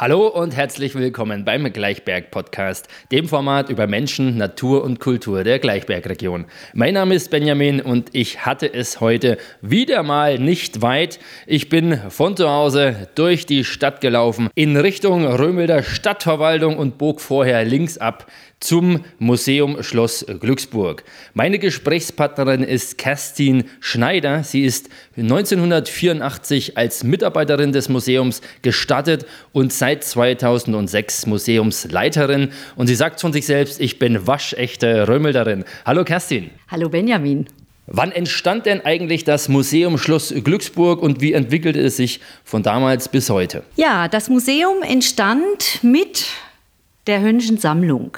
Hallo und herzlich willkommen beim Gleichberg Podcast, dem Format über Menschen, Natur und Kultur der Gleichbergregion. Mein Name ist Benjamin und ich hatte es heute wieder mal nicht weit. Ich bin von zu Hause durch die Stadt gelaufen in Richtung Römelder Stadtverwaltung und bog vorher links ab zum Museum Schloss Glücksburg. Meine Gesprächspartnerin ist Kerstin Schneider. Sie ist 1984 als Mitarbeiterin des Museums gestartet und seit 2006 Museumsleiterin. Und sie sagt von sich selbst, ich bin waschechte Römelderin. Hallo Kerstin. Hallo Benjamin. Wann entstand denn eigentlich das Museum Schloss Glücksburg und wie entwickelte es sich von damals bis heute? Ja, das Museum entstand mit der Hönnischen Sammlung.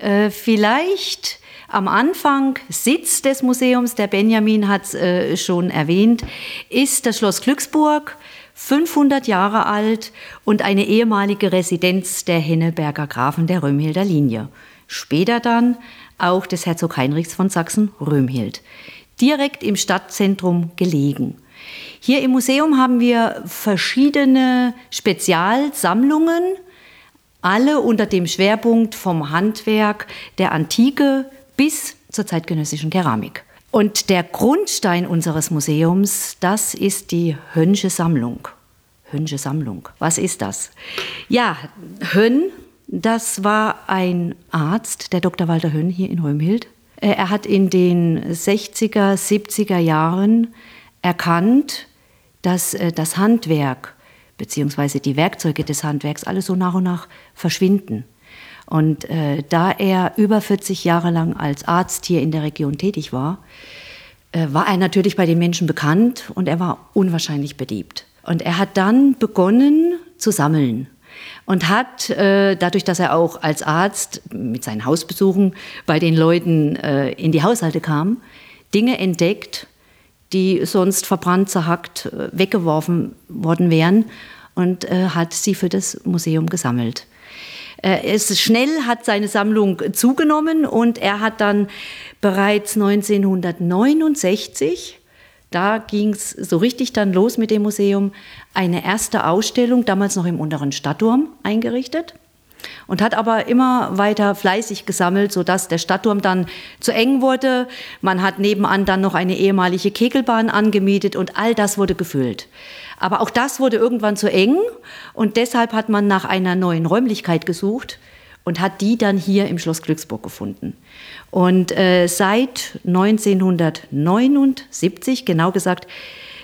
Äh, vielleicht am Anfang Sitz des Museums, der Benjamin hat es äh, schon erwähnt, ist das Schloss Glücksburg, 500 Jahre alt und eine ehemalige Residenz der Henneberger Grafen der Römhilder Linie. Später dann auch des Herzog Heinrichs von Sachsen-Römhild. Direkt im Stadtzentrum gelegen. Hier im Museum haben wir verschiedene Spezialsammlungen, alle unter dem Schwerpunkt vom Handwerk der Antike bis zur zeitgenössischen Keramik. Und der Grundstein unseres Museums, das ist die Hönsche Sammlung. Hönsche Sammlung, was ist das? Ja, Hönn, das war ein Arzt, der Dr. Walter Hönn hier in Römhild. Äh, er hat in den 60er, 70er Jahren erkannt, dass äh, das Handwerk beziehungsweise die Werkzeuge des Handwerks alle so nach und nach verschwinden. Und äh, da er über 40 Jahre lang als Arzt hier in der Region tätig war, äh, war er natürlich bei den Menschen bekannt und er war unwahrscheinlich beliebt. Und er hat dann begonnen zu sammeln und hat äh, dadurch, dass er auch als Arzt mit seinen Hausbesuchen bei den Leuten äh, in die Haushalte kam, Dinge entdeckt, die sonst verbrannt, zerhackt, äh, weggeworfen worden wären und äh, hat sie für das Museum gesammelt. Äh, es schnell hat seine Sammlung zugenommen und er hat dann bereits 1969 da ging es so richtig dann los mit dem Museum, eine erste Ausstellung, damals noch im unteren Stadtturm, eingerichtet und hat aber immer weiter fleißig gesammelt, sodass der Stadtturm dann zu eng wurde. Man hat nebenan dann noch eine ehemalige Kegelbahn angemietet und all das wurde gefüllt. Aber auch das wurde irgendwann zu eng und deshalb hat man nach einer neuen Räumlichkeit gesucht und hat die dann hier im Schloss Glücksburg gefunden. Und äh, seit 1979, genau gesagt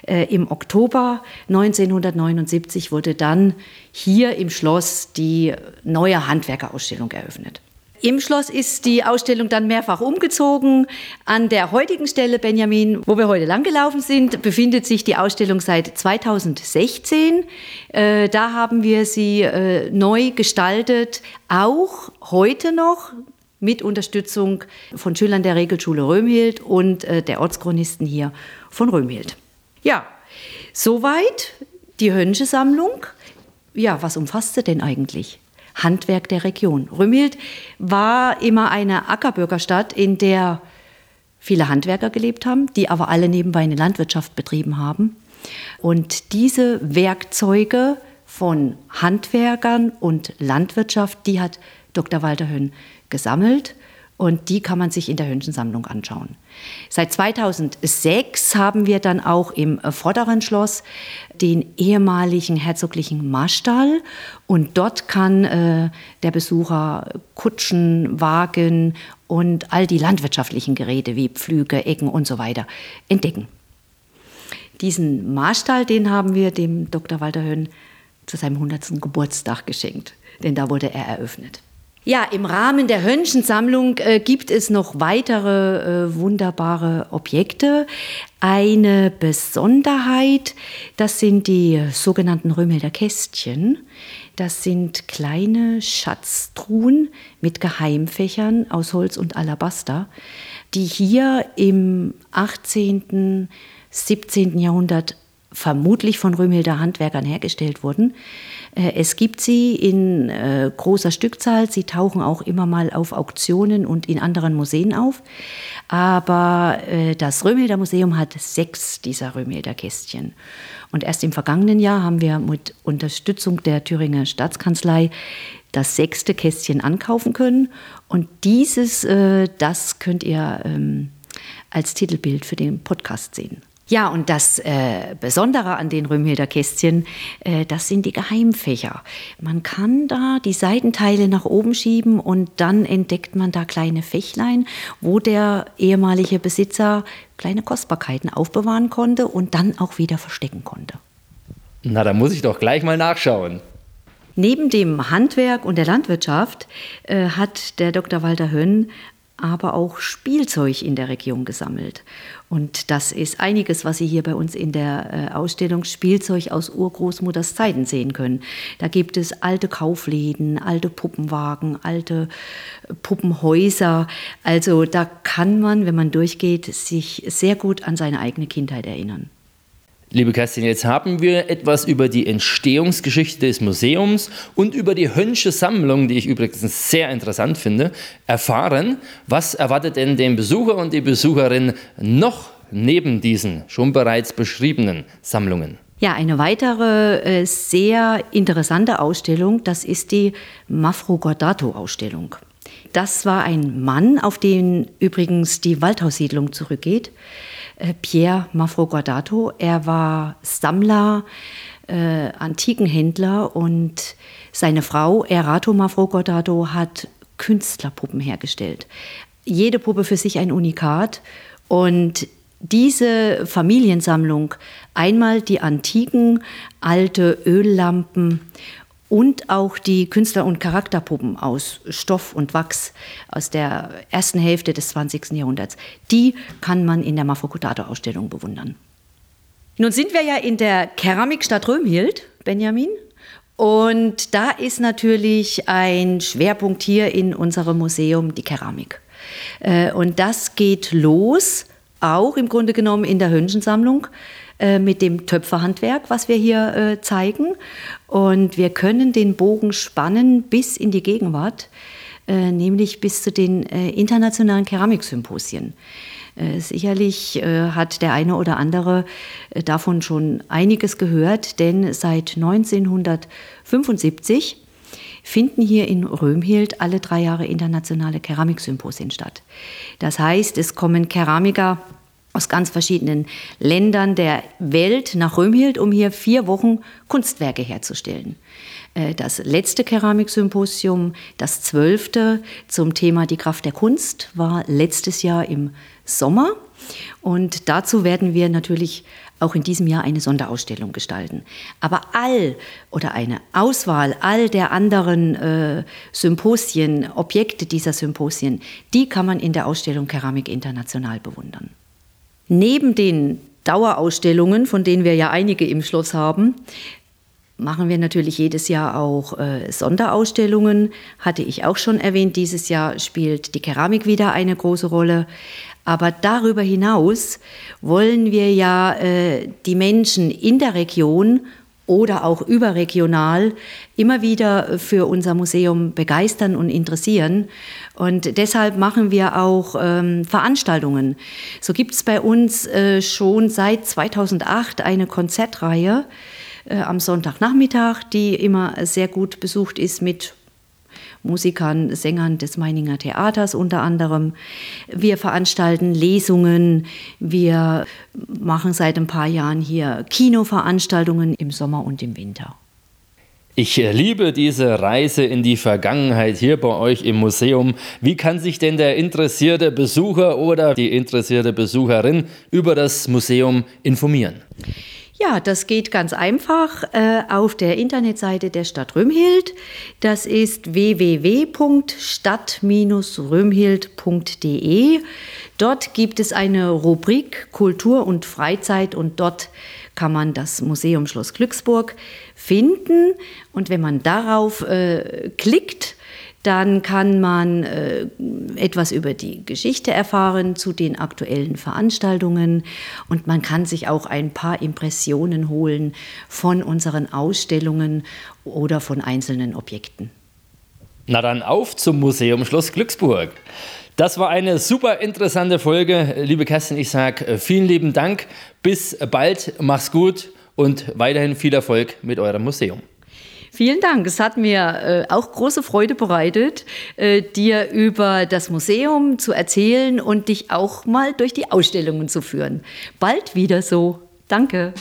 im Oktober 1979, wurde dann hier im Schloss die neue Handwerkerausstellung eröffnet. Im Schloss ist die Ausstellung dann mehrfach umgezogen. An der heutigen Stelle, Benjamin, wo wir heute langgelaufen sind, befindet sich die Ausstellung seit 2016. Äh, da haben wir sie äh, neu gestaltet, auch heute noch mit Unterstützung von Schülern der Regelschule Römhild und äh, der Ortschronisten hier von Römhild. Ja, soweit die Hönsche Sammlung. Ja, was umfasst sie denn eigentlich? Handwerk der Region. Rümild war immer eine Ackerbürgerstadt, in der viele Handwerker gelebt haben, die aber alle nebenbei eine Landwirtschaft betrieben haben. Und diese Werkzeuge von Handwerkern und Landwirtschaft, die hat Dr. Walter Höhn gesammelt und die kann man sich in der Hönschensammlung anschauen. Seit 2006 haben wir dann auch im Vorderen Schloss den ehemaligen herzoglichen Marstall und dort kann äh, der Besucher Kutschen, Wagen und all die landwirtschaftlichen Geräte wie Pflüge, Ecken und so weiter entdecken. Diesen Marstall, den haben wir dem Dr. Walter Höhn zu seinem 100. Geburtstag geschenkt, denn da wurde er eröffnet. Ja, im Rahmen der Hönschensammlung äh, gibt es noch weitere äh, wunderbare Objekte. Eine Besonderheit, das sind die sogenannten Römelder Kästchen. Das sind kleine Schatztruhen mit Geheimfächern aus Holz und Alabaster, die hier im 18., 17. Jahrhundert vermutlich von Römhilder Handwerkern hergestellt wurden. Äh, es gibt sie in äh, großer Stückzahl. Sie tauchen auch immer mal auf Auktionen und in anderen Museen auf. Aber äh, das Römhilder Museum hat sechs dieser Römhilder Kästchen. Und erst im vergangenen Jahr haben wir mit Unterstützung der Thüringer Staatskanzlei das sechste Kästchen ankaufen können. Und dieses, das könnt ihr ähm, als Titelbild für den Podcast sehen. Ja, und das äh, Besondere an den Römhilder Kästchen, äh, das sind die Geheimfächer. Man kann da die Seitenteile nach oben schieben und dann entdeckt man da kleine Fächlein, wo der ehemalige Besitzer kleine Kostbarkeiten aufbewahren konnte und dann auch wieder verstecken konnte. Na, da muss ich doch gleich mal nachschauen. Neben dem Handwerk und der Landwirtschaft äh, hat der Dr. Walter Hönn aber auch Spielzeug in der Region gesammelt. Und das ist einiges, was Sie hier bei uns in der äh, Ausstellung Spielzeug aus Urgroßmutters Zeiten sehen können. Da gibt es alte Kaufläden, alte Puppenwagen, alte äh, Puppenhäuser. Also da kann man, wenn man durchgeht, sich sehr gut an seine eigene Kindheit erinnern. Liebe Kerstin, jetzt haben wir etwas über die Entstehungsgeschichte des Museums und über die Hönsche Sammlung, die ich übrigens sehr interessant finde, erfahren. Was erwartet denn den Besucher und die Besucherin noch neben diesen schon bereits beschriebenen Sammlungen? Ja, eine weitere äh, sehr interessante Ausstellung, das ist die Mafro Gordato-Ausstellung. Das war ein Mann, auf den übrigens die Waldhaussiedlung zurückgeht. Äh, Pierre Mafroguardato. Er war Sammler, äh, Antikenhändler und seine Frau Erato Mafroguardato hat Künstlerpuppen hergestellt. Jede Puppe für sich ein Unikat und diese Familiensammlung, einmal die antiken alte Öllampen und auch die Künstler- und Charakterpuppen aus Stoff und Wachs aus der ersten Hälfte des 20. Jahrhunderts, die kann man in der Mafokotato-Ausstellung bewundern. Nun sind wir ja in der Keramikstadt Römhild, Benjamin. Und da ist natürlich ein Schwerpunkt hier in unserem Museum die Keramik. Äh, und das geht los, auch im Grunde genommen in der Hönschensammlung äh, mit dem Töpferhandwerk, was wir hier äh, zeigen. Und wir können den Bogen spannen bis in die Gegenwart, äh, nämlich bis zu den äh, internationalen Keramiksymposien. Äh, sicherlich hat der eine oder andere davon schon einiges gehört, denn seit 1975 finden hier in Römhild alle drei Jahre internationale Keramiksymposien statt. Das heißt, es kommen Keramiker aus ganz verschiedenen Ländern der Welt nach Römhild, um hier vier Wochen Kunstwerke herzustellen. Äh, das letzte Keramiksymposium, das zwölfte zum Thema die Kraft der Kunst, war letztes Jahr im Sommer. Und dazu werden wir natürlich auch in diesem Jahr eine Sonderausstellung gestalten. Aber all oder eine Auswahl all der anderen äh, Symposien, Objekte dieser Symposien, die kann man in der Ausstellung Keramik International bewundern. Neben den Dauerausstellungen, von denen wir ja einige im Schloss haben, machen wir natürlich jedes Jahr auch äh, Sonderausstellungen. Hatte ich auch schon erwähnt, dieses Jahr spielt die Keramik wieder eine große Rolle. Aber darüber hinaus wollen wir ja äh, die Menschen in der Region oder auch überregional immer wieder für unser Museum begeistern und interessieren. Und deshalb machen wir auch ähm, Veranstaltungen. So gibt es bei uns äh, schon seit 2008 eine Konzertreihe äh, am Sonntagnachmittag, die immer sehr gut besucht ist mit Musikern, Sängern des Meininger Theaters unter anderem. Wir veranstalten Lesungen, wir machen seit ein paar Jahren hier Kinoveranstaltungen im Sommer und im Winter. Ich liebe diese Reise in die Vergangenheit hier bei euch im Museum. Wie kann sich denn der interessierte Besucher oder die interessierte Besucherin über das Museum informieren? Ja, das geht ganz einfach äh, auf der Internetseite der Stadt Römhild. Das ist www.stadt-römhild.de. Dort gibt es eine Rubrik Kultur und Freizeit und dort kann man das Museum Schloss Glücksburg finden. Und wenn man darauf äh, klickt, Dann kann man äh, etwas über die Geschichte erfahren zu den aktuellen Veranstaltungen und man kann sich auch ein paar Impressionen holen von unseren Ausstellungen oder von einzelnen Objekten. Na dann auf zum Museum Schloss Glücksburg. Das war eine super interessante Folge. Liebe Kerstin, ich sage äh, vielen lieben Dank. Bis bald, mach's gut und weiterhin viel Erfolg mit eurem Museum. Vielen Dank. Es hat mir äh, auch große Freude bereitet, äh, dir über das Museum zu erzählen und dich auch mal durch die Ausstellungen zu führen. Bald wieder so. Danke.